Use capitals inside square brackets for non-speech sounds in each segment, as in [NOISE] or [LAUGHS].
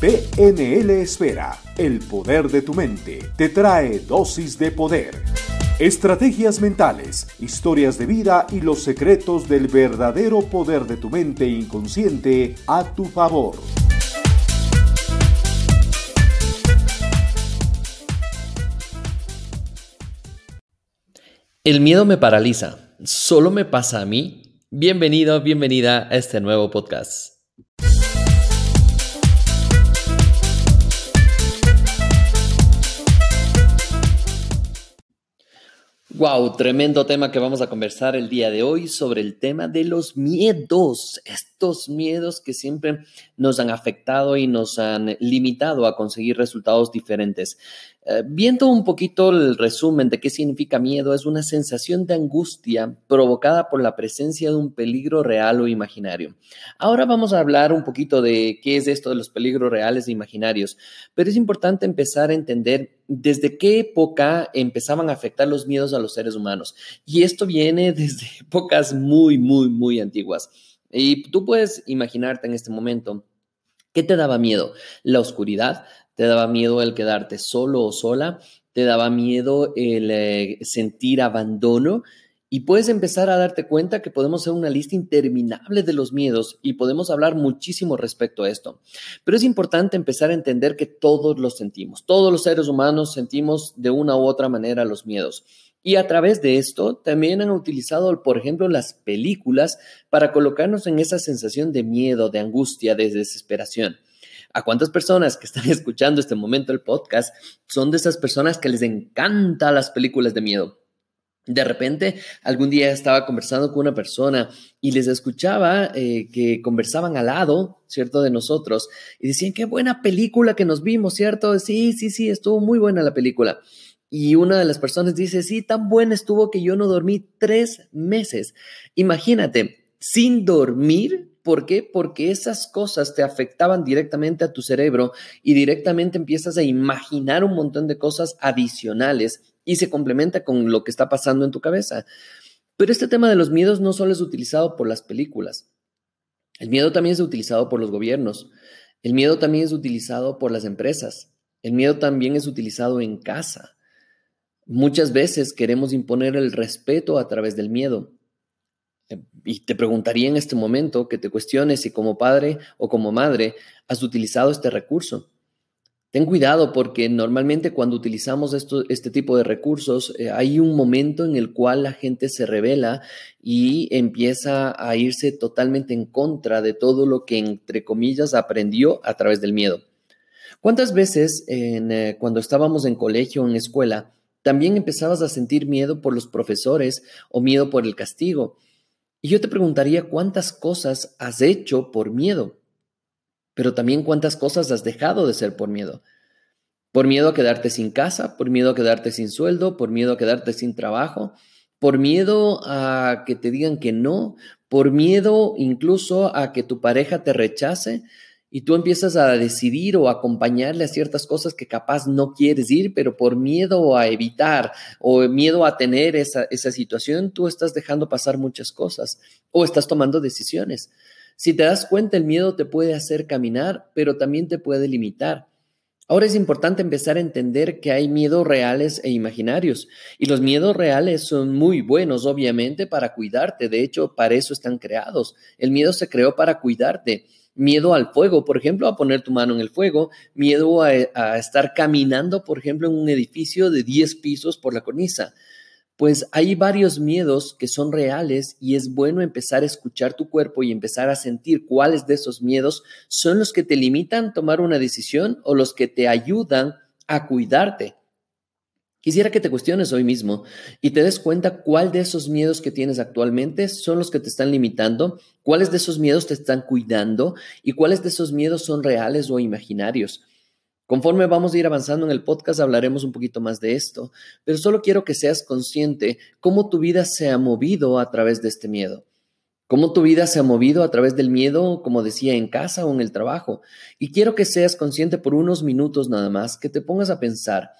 PNL Esfera, el poder de tu mente, te trae dosis de poder. Estrategias mentales, historias de vida y los secretos del verdadero poder de tu mente inconsciente a tu favor. El miedo me paraliza. ¿Solo me pasa a mí? Bienvenido, bienvenida a este nuevo podcast. Wow, tremendo tema que vamos a conversar el día de hoy sobre el tema de los miedos, estos miedos que siempre nos han afectado y nos han limitado a conseguir resultados diferentes. Eh, viendo un poquito el resumen de qué significa miedo, es una sensación de angustia provocada por la presencia de un peligro real o imaginario. Ahora vamos a hablar un poquito de qué es esto de los peligros reales e imaginarios, pero es importante empezar a entender desde qué época empezaban a afectar los miedos a los seres humanos. Y esto viene [LAUGHS] desde épocas muy, muy, muy antiguas. Y tú puedes imaginarte en este momento ¿Qué te daba miedo? La oscuridad, te daba miedo el quedarte solo o sola, te daba miedo el eh, sentir abandono. Y puedes empezar a darte cuenta que podemos hacer una lista interminable de los miedos y podemos hablar muchísimo respecto a esto. Pero es importante empezar a entender que todos los sentimos. Todos los seres humanos sentimos de una u otra manera los miedos. Y a través de esto también han utilizado, por ejemplo, las películas para colocarnos en esa sensación de miedo, de angustia, de desesperación. ¿A cuántas personas que están [LAUGHS] escuchando este momento el podcast son de esas personas que les encantan las películas de miedo? De repente, algún día estaba conversando con una persona y les escuchaba eh, que conversaban al lado, ¿cierto?, de nosotros y decían, qué buena película que nos vimos, ¿cierto? Sí, sí, sí, estuvo muy buena la película. Y una de las personas dice, sí, tan buena estuvo que yo no dormí tres meses. Imagínate, sin dormir ¿Por qué? Porque esas cosas te afectaban directamente a tu cerebro y directamente empiezas a imaginar un montón de cosas adicionales y se complementa con lo que está pasando en tu cabeza. Pero este tema de los miedos no solo es utilizado por las películas. El miedo también es utilizado por los gobiernos. El miedo también es utilizado por las empresas. El miedo también es utilizado en casa. Muchas veces queremos imponer el respeto a través del miedo. Y te preguntaría en este momento que te cuestiones si como padre o como madre has utilizado este recurso. Ten cuidado porque normalmente cuando utilizamos esto, este tipo de recursos eh, hay un momento en el cual la gente se revela y empieza a irse totalmente en contra de todo lo que entre comillas aprendió a través del miedo. ¿Cuántas veces eh, cuando estábamos en colegio en escuela también empezabas a sentir miedo por los profesores o miedo por el castigo? Y yo te preguntaría cuántas cosas has hecho por miedo, pero también cuántas cosas has dejado de ser por miedo. Por miedo a quedarte sin casa, por miedo a quedarte sin sueldo, por miedo a quedarte sin trabajo, por miedo a que te digan que no, por miedo incluso a que tu pareja te rechace, y tú empiezas a decidir o acompañarle a ciertas cosas que capaz no quieres ir, pero por miedo a evitar o miedo a tener esa, esa situación, tú estás dejando pasar muchas cosas o estás tomando decisiones. Si te das cuenta, el miedo te puede hacer caminar, pero también te puede limitar. Ahora es importante empezar a entender que hay miedos reales e imaginarios. Y los miedos reales son muy buenos, obviamente, para cuidarte. De hecho, para eso están creados. El miedo se creó para cuidarte miedo al fuego, por ejemplo, a poner tu mano en el fuego, miedo a, estar caminando, por ejemplo, en un edificio de 10 pisos por la cornisa. Pues hay varios miedos que son reales y es bueno empezar a escuchar tu cuerpo y empezar a sentir cuáles de esos miedos son los que te limitan tomar una decisión o los que te ayudan a cuidarte. Quisiera que te cuestiones hoy mismo y te des cuenta cuál de esos miedos que tienes actualmente son los que te están limitando, cuáles de esos miedos te están cuidando y cuáles de esos miedos son reales o imaginarios. Conforme vamos a ir avanzando en el podcast hablaremos un poquito más de esto, pero solo quiero que seas consciente cómo tu vida se ha movido a través de este miedo. Cómo tu vida se ha movido a través del miedo, como decía, en casa o en el trabajo. Y quiero que seas consciente por unos minutos nada más, que te pongas a pensar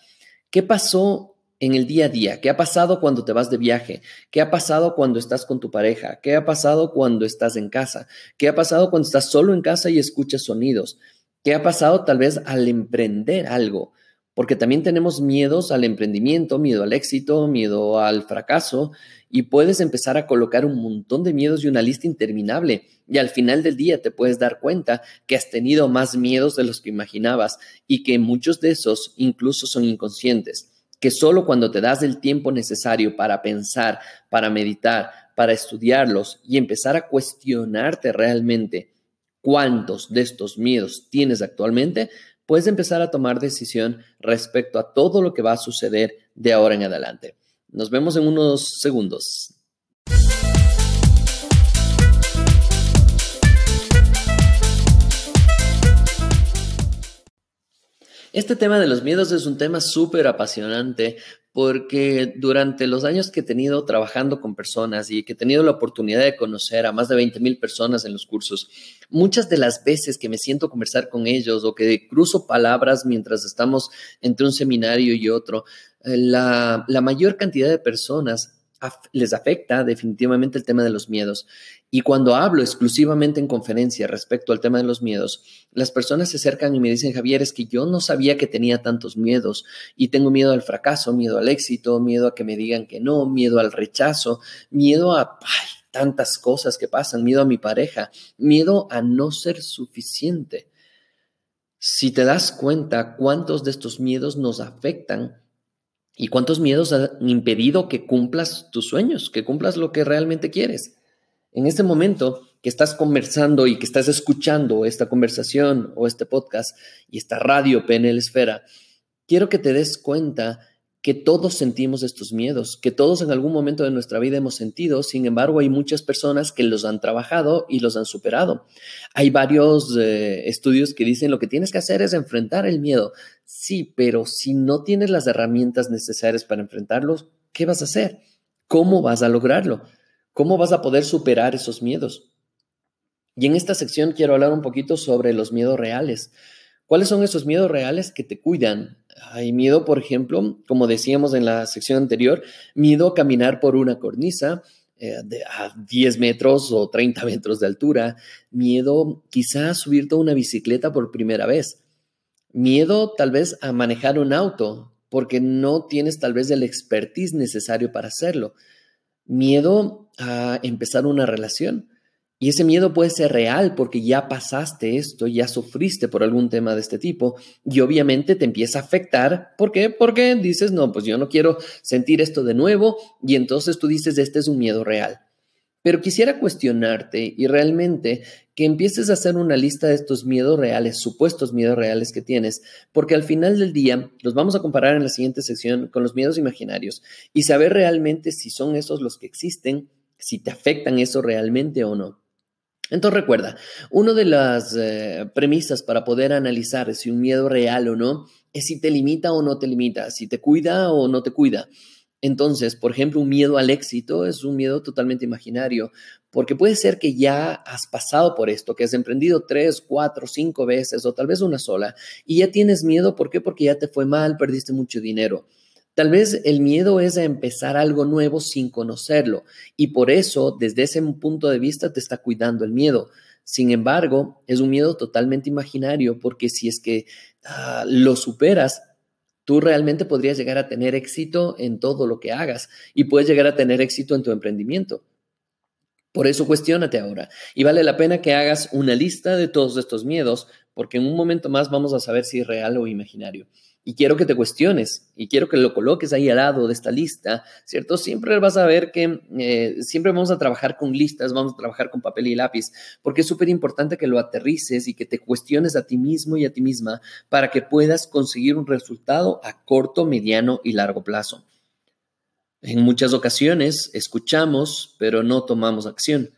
¿Qué pasó en el día a día? ¿Qué ha pasado cuando te vas de viaje? ¿Qué ha pasado cuando estás con tu pareja? ¿Qué ha pasado cuando estás en casa? ¿Qué ha pasado cuando estás solo en casa y escuchas sonidos? ¿Qué ha pasado tal vez al emprender algo? Porque también tenemos miedos al emprendimiento, miedo al éxito, miedo al fracaso, y puedes empezar a colocar un montón de miedos y una lista interminable. Y al final del día te puedes dar cuenta que has tenido más miedos de los que imaginabas y que muchos de esos incluso son inconscientes. Que solo cuando te das el tiempo necesario para pensar, para meditar, para estudiarlos y empezar a cuestionarte realmente cuántos de estos miedos tienes actualmente, puedes empezar a tomar decisión respecto a todo lo que va a suceder de ahora en adelante. Nos vemos en unos segundos. Este tema de los miedos es un tema súper apasionante porque durante los años que he tenido trabajando con personas y que he tenido la oportunidad de conocer a más de 20 mil personas en los cursos, muchas de las veces que me siento conversar con ellos o que cruzo palabras mientras estamos entre un seminario y otro, eh, la, la mayor cantidad de personas les afecta definitivamente el tema de los miedos. Y cuando hablo exclusivamente en conferencia respecto al tema de los miedos, las personas se acercan y me dicen, Javier, es que yo no sabía que tenía tantos miedos y tengo miedo al fracaso, miedo al éxito, miedo a que me digan que no, miedo al rechazo, miedo a tantas cosas que pasan, miedo a mi pareja, miedo a no ser suficiente. Si te das cuenta cuántos de estos miedos nos afectan, ¿Y cuántos miedos han impedido que cumplas tus sueños, que cumplas lo que realmente quieres? En este momento que estás conversando y que estás escuchando esta conversación o este podcast y esta radio PNL Esfera, quiero que te des cuenta que todos sentimos estos miedos, que todos en algún momento de nuestra vida hemos sentido, sin embargo hay muchas personas que los han trabajado y los han superado. Hay varios eh, estudios que dicen lo que tienes que hacer es enfrentar el miedo. Sí, pero si no tienes las herramientas necesarias para enfrentarlos, ¿qué vas a hacer? ¿Cómo vas a lograrlo? ¿Cómo vas a poder superar esos miedos? Y en esta sección quiero hablar un poquito sobre los miedos reales. ¿Cuáles son esos miedos reales que te cuidan, hay miedo, por ejemplo, como decíamos en la sección anterior, miedo a caminar por una cornisa eh, de, a 10 metros o 30 metros de altura, miedo quizá a subirte a una bicicleta por primera vez, miedo tal vez a manejar un auto porque no tienes tal vez el expertise necesario para hacerlo, miedo a empezar una relación, y ese miedo puede ser real porque ya pasaste esto, ya sufriste por algún tema de este tipo y obviamente te empieza a afectar. ¿Por qué? Porque dices, no, pues yo no quiero sentir esto de nuevo y entonces tú dices, este es un miedo real. Pero quisiera cuestionarte y realmente que empieces a hacer una lista de estos miedos reales, supuestos miedos reales que tienes, porque al final del día los vamos a comparar en la siguiente sección con los miedos imaginarios y saber realmente si son esos los que existen, si te afectan eso realmente o no. Entonces recuerda, una de las eh, premisas para poder analizar si un miedo real o no es si te limita o no te limita, si te cuida o no te cuida. Entonces, por ejemplo, un miedo al éxito es un miedo totalmente imaginario, porque puede ser que ya has pasado por esto, que has emprendido tres, cuatro, cinco veces o tal vez una sola, y ya tienes miedo, ¿por qué? Porque ya te fue mal, perdiste mucho dinero. Tal vez el miedo es a empezar algo nuevo sin conocerlo y por eso desde ese punto de vista te está cuidando el miedo. Sin embargo, es un miedo totalmente imaginario porque si es que ah, lo superas, tú realmente podrías llegar a tener éxito en todo lo que hagas y puedes llegar a tener éxito en tu emprendimiento. Por eso cuestionate ahora y vale la pena que hagas una lista de todos estos miedos porque en un momento más vamos a saber si es real o imaginario y quiero que te cuestiones y quiero que lo coloques ahí al lado de esta lista, ¿cierto? Siempre vas a ver que eh, siempre vamos a trabajar con listas, vamos a trabajar con papel y lápiz, porque es súper importante que lo aterrices y que te cuestiones a ti mismo y a ti misma para que puedas conseguir un resultado a corto, mediano y largo plazo. En muchas ocasiones escuchamos, pero no tomamos acción.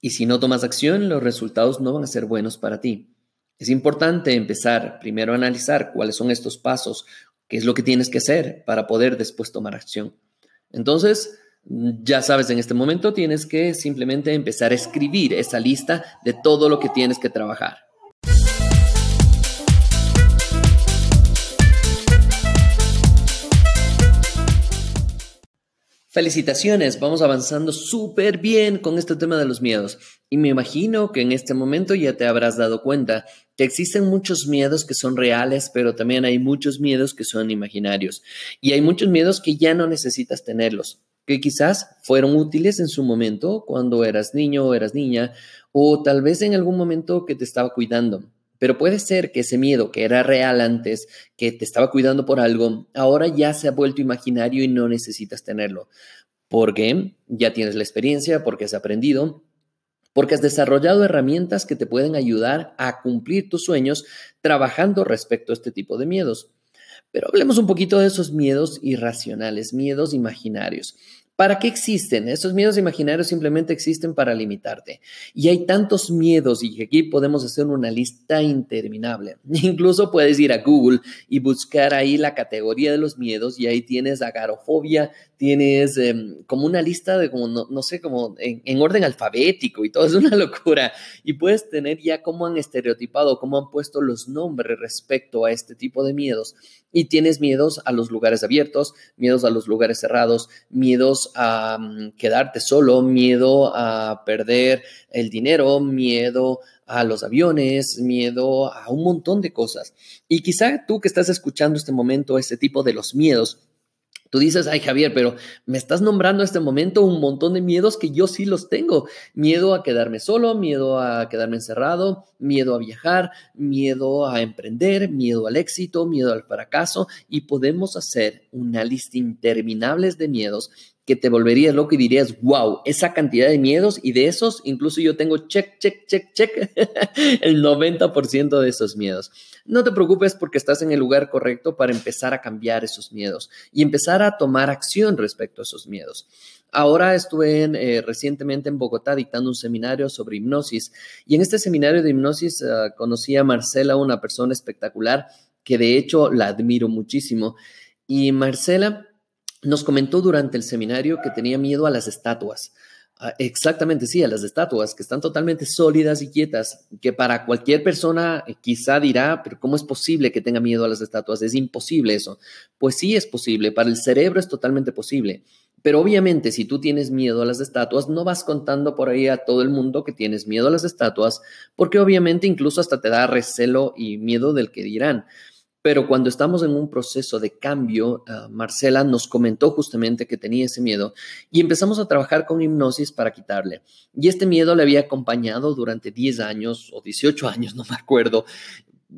Y si no tomas acción, los resultados no van a ser buenos para ti. Es importante empezar primero a analizar cuáles son estos pasos, qué es lo que tienes que hacer para poder después tomar acción. Entonces, ya sabes, en este momento tienes que simplemente empezar a escribir esa lista de todo lo que tienes que trabajar. Felicitaciones, vamos avanzando súper bien con este tema de los miedos. Y me imagino que en este momento ya te habrás dado cuenta que existen muchos miedos que son reales, pero también hay muchos miedos que son imaginarios. Y hay muchos miedos que ya no necesitas tenerlos, que quizás fueron útiles en su momento cuando eras niño o eras niña, o tal vez en algún momento que te estaba cuidando. Pero puede ser que ese miedo que era real antes, que te estaba cuidando por algo, ahora ya se ha vuelto imaginario y no necesitas tenerlo. Porque ya tienes la experiencia, porque has aprendido, porque has desarrollado herramientas que te pueden ayudar a cumplir tus sueños trabajando respecto a este tipo de miedos. Pero hablemos un poquito de esos miedos irracionales, miedos imaginarios. ¿Para qué existen? Estos miedos imaginarios simplemente existen para limitarte. Y hay tantos miedos y aquí podemos hacer una lista interminable. [LAUGHS] Incluso puedes ir a Google y buscar ahí la categoría de los miedos y ahí tienes agarofobia, tienes em, como una lista de como, no, sé, como en, orden alfabético y todo, [LAUGHS] es una locura. Y puedes tener ya cómo han estereotipado, cómo han puesto los nombres respecto a este tipo de miedos. Y tienes miedos a los lugares abiertos, miedos a los lugares cerrados, miedos a mm, quedarte solo, miedo a perder el dinero, miedo a los aviones, miedo a un montón de cosas. Y quizá tú que estás escuchando este momento, este tipo de los miedos, Tú dices, ay Javier, pero me estás nombrando este momento un montón de miedos que yo sí los tengo. Miedo a quedarme solo, miedo a quedarme encerrado, miedo a viajar, miedo a emprender, miedo al éxito, miedo al fracaso y podemos hacer una lista interminable de miedos que te volverías loco y dirías, wow, esa cantidad de miedos y de esos, incluso yo tengo check, check, check, check, [LAUGHS] el 90% de esos miedos. No te preocupes porque estás en el lugar correcto para empezar a cambiar esos miedos y empezar a tomar acción respecto a esos miedos. Ahora estuve eh, recientemente en Bogotá dictando un seminario sobre hipnosis y en este seminario de hipnosis ah, conocí a Marcela, una persona espectacular que de hecho la admiro muchísimo. Y Marcela nos comentó durante el seminario que tenía miedo a las estatuas. Ah, exactamente, sí, a las estatuas, que están totalmente sólidas y quietas, que para cualquier persona eh, quizá dirá, pero ¿cómo es posible que tenga miedo a las estatuas? Es imposible eso. Pues sí es posible, para el cerebro es totalmente posible. Pero obviamente si tú tienes miedo a las estatuas, no vas contando por ahí a todo el mundo que tienes miedo a las estatuas, porque obviamente incluso hasta te da recelo y miedo del que dirán. Pero cuando estamos en un proceso de cambio, ah, Marcela nos comentó justamente que tenía ese miedo y empezamos a trabajar con hipnosis para quitarle. Y este miedo le había acompañado durante 10 años o 18 años, [LAUGHS] no me acuerdo.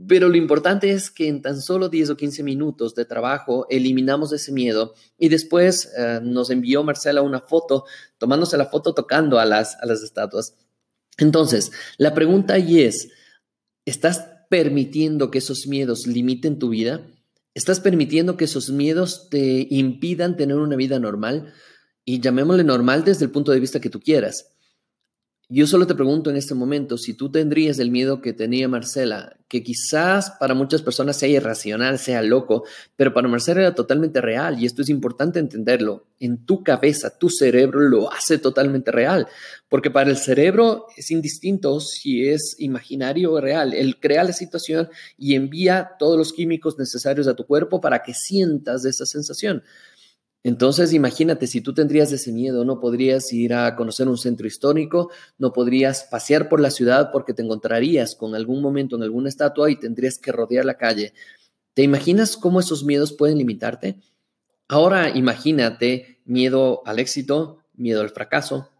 Pero lo importante es que en tan solo 10 o 15 minutos de trabajo eliminamos ese miedo y después ah, nos envió Marcela una foto, tomándose la foto tocando a las, a las estatuas. Entonces, la pregunta ahí es, ¿estás permitiendo que esos miedos limiten tu vida? ¿Estás permitiendo que esos miedos te impidan tener una vida normal? Y llamémosle normal desde el punto de vista que tú quieras. Yo solo te pregunto en este momento si tú tendrías el miedo que tenía Marcela, que quizás para muchas personas sea irracional, sea loco, pero para Marcela era totalmente real y esto es importante entenderlo. En tu cabeza, tu cerebro lo hace totalmente real, porque para el cerebro es indistinto si es imaginario o real. Él crea la situación y envía todos los químicos necesarios a tu cuerpo para que sientas esa sensación. Entonces, imagínate, si tú tendrías ese miedo, no podrías ir a conocer un centro histórico, no podrías pasear por la ciudad porque te encontrarías con algún momento en alguna estatua y tendrías que rodear la calle. ¿Te imaginas cómo esos miedos pueden limitarte? Ahora imagínate miedo al éxito, miedo al fracaso,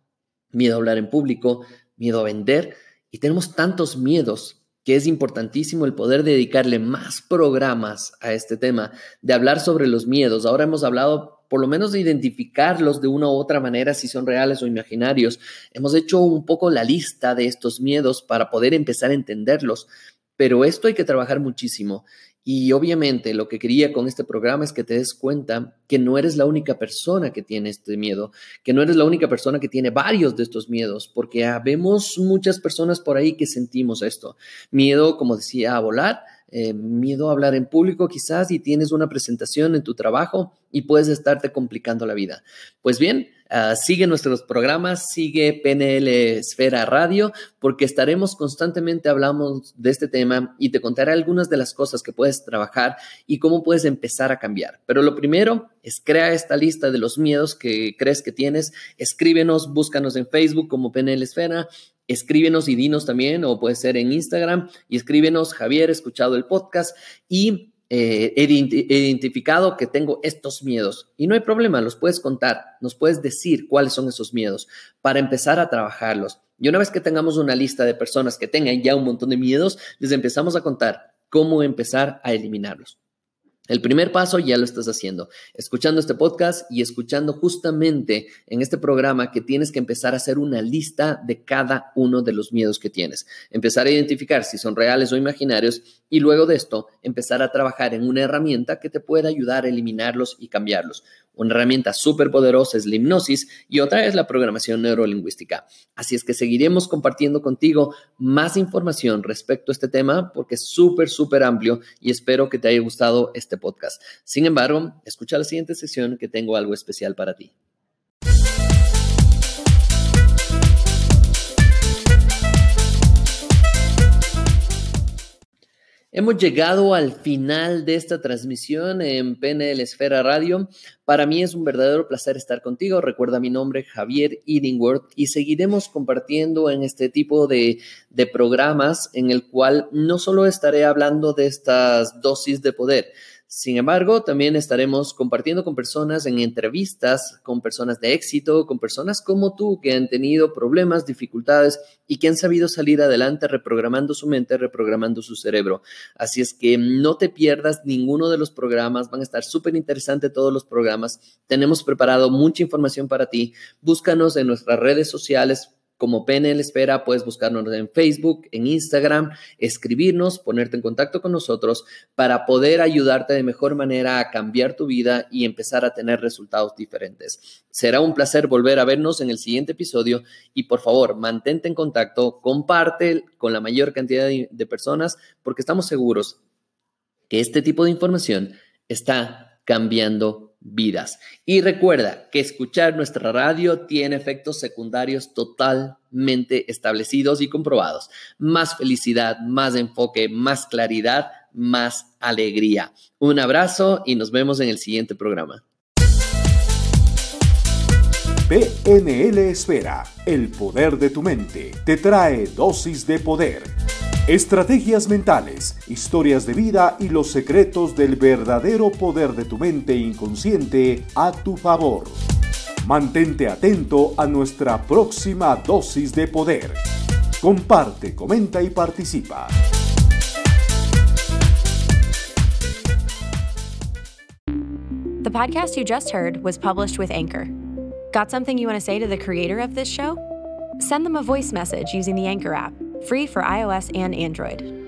miedo a hablar en público, miedo a vender. Y tenemos tantos miedos que es importantísimo el poder dedicarle más programas a este tema, de hablar sobre los miedos. Ahora hemos hablado por lo menos de identificarlos de una u otra manera, si son reales o imaginarios. Hemos hecho un poco la lista de estos miedos para poder empezar a entenderlos, pero esto hay que trabajar muchísimo. Y obviamente lo que quería con este programa es que te des cuenta que no eres la única persona que tiene este miedo, que no eres la única persona que tiene varios de estos miedos, porque habemos muchas personas por ahí que sentimos esto. Miedo, como decía, a volar, eh, miedo a hablar en público quizás y tienes una presentación en tu trabajo y puedes estarte complicando la vida. Pues bien, Ah, sigue nuestros programas, sigue PNL Esfera Radio, porque estaremos constantemente hablando de este tema y te contaré algunas de las cosas que puedes trabajar y cómo puedes empezar a cambiar. Pero lo primero es crear esta lista de los miedos que crees que tienes. Escríbenos, búscanos en Facebook como PNL Esfera escríbenos y dinos también, o puede ser en Instagram, y escríbenos, Javier, he escuchado el podcast y eh, he identificado que tengo estos miedos. Y no hay problema, los puedes contar, nos puedes decir cuáles son esos miedos para empezar a trabajarlos. Y una vez que tengamos una lista de personas que tengan ya un montón de miedos, les empezamos a contar cómo empezar a eliminarlos. El primer paso ya lo estás haciendo, escuchando este podcast y escuchando justamente en este programa que tienes que empezar a hacer una lista de cada uno de los miedos que tienes. Empezar a identificar si son reales o imaginarios y luego de esto empezar a trabajar en una herramienta que te pueda ayudar a eliminarlos y cambiarlos. Una herramienta súper poderosa es la hipnosis y otra es la programación neurolingüística. Así es que seguiremos compartiendo contigo más información respecto a este tema porque es súper, súper amplio y espero que te haya gustado este podcast. Sin embargo, escucha la siguiente sesión que tengo algo especial para ti. Hemos llegado al final de esta transmisión en PNL Esfera Radio. Para mí es un verdadero placer estar contigo. Recuerda mi nombre, Javier Edingworth, y seguiremos compartiendo en este tipo de, de programas en el cual no solo estaré hablando de estas dosis de poder, sin embargo, también estaremos compartiendo con personas en entrevistas, con personas de éxito, con personas como tú que han tenido problemas, dificultades y que han sabido salir adelante reprogramando su mente, reprogramando su cerebro. Así es que no te pierdas ninguno de los programas, van a estar súper interesantes todos los programas. Tenemos preparado mucha información para ti. Búscanos en nuestras redes sociales como PNL Espera, puedes buscarnos en Facebook, en Instagram, escribirnos, ponerte en contacto con nosotros para poder ayudarte de mejor manera a cambiar tu vida y empezar a tener resultados diferentes. Será un placer volver a vernos en el siguiente episodio y por favor, mantente en contacto, comparte con la mayor cantidad de personas porque estamos seguros que este tipo de información está cambiando vidas. Y recuerda que escuchar nuestra radio tiene efectos secundarios totalmente establecidos y comprobados. Más felicidad, más enfoque, más claridad, más alegría. Un abrazo y nos vemos en el siguiente programa. PNL Esfera, el poder de tu mente, te trae dosis de poder Estrategias mentales, historias de vida y los secretos del verdadero poder de tu mente inconsciente a tu favor. Mantente atento a nuestra próxima dosis de poder. Comparte, comenta y participa. The podcast you just heard was published with Anchor. Got something you want to say to the creator of this show? Send them a voice message using the Anchor app free for iOS and Android.